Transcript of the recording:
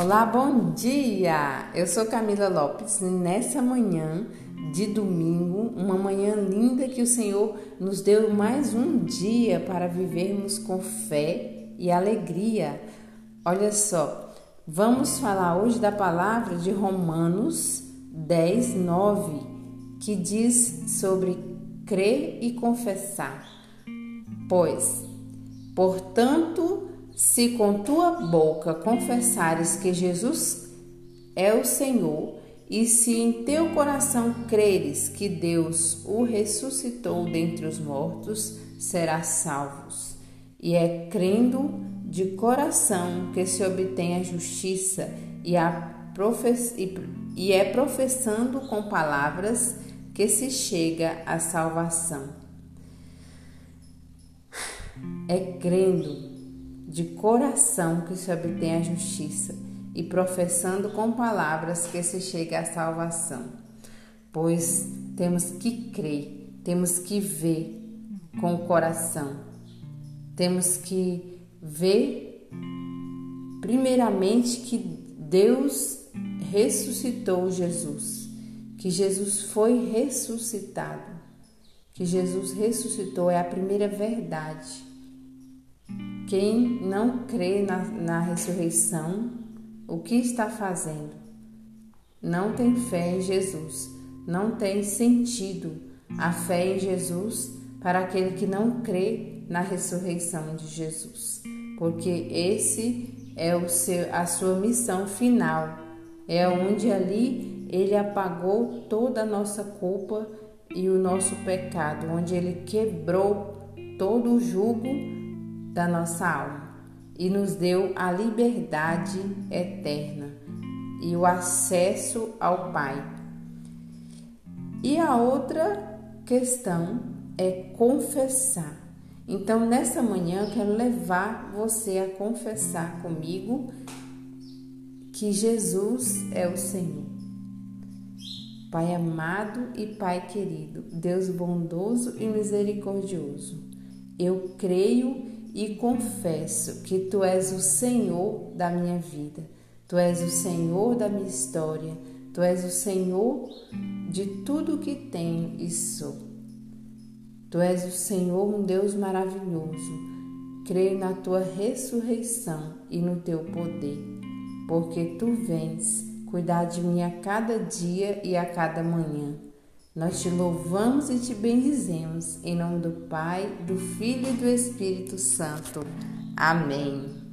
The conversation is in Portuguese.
Olá, bom dia! Eu sou Camila Lopes e nessa manhã de domingo, uma manhã linda que o Senhor nos deu mais um dia para vivermos com fé e alegria. Olha só, vamos falar hoje da palavra de Romanos 10, 9, que diz sobre crer e confessar. Pois, portanto, se com tua boca confessares que Jesus é o Senhor, e se em teu coração creres que Deus o ressuscitou dentre os mortos, serás salvos. E é crendo de coração que se obtém a justiça, e, a e é professando com palavras que se chega à salvação. É crendo de coração que se obtém a justiça e professando com palavras que se chega à salvação. Pois temos que crer, temos que ver com o coração, temos que ver, primeiramente, que Deus ressuscitou Jesus, que Jesus foi ressuscitado, que Jesus ressuscitou é a primeira verdade quem não crê na, na ressurreição, o que está fazendo? Não tem fé em Jesus, não tem sentido a fé em Jesus para aquele que não crê na ressurreição de Jesus, porque esse é o seu, a sua missão final, é onde ali ele apagou toda a nossa culpa e o nosso pecado, onde ele quebrou todo o jugo da nossa alma e nos deu a liberdade eterna e o acesso ao Pai. E a outra questão é confessar. Então, nessa manhã, eu quero levar você a confessar comigo que Jesus é o Senhor. Pai amado e Pai querido, Deus bondoso e misericordioso, eu creio e confesso que tu és o Senhor da minha vida, tu és o Senhor da minha história, tu és o Senhor de tudo que tenho e sou. Tu és o Senhor, um Deus maravilhoso. Creio na tua ressurreição e no teu poder, porque tu vens cuidar de mim a cada dia e a cada manhã. Nós te louvamos e te bendizemos, em nome do Pai, do Filho e do Espírito Santo. Amém.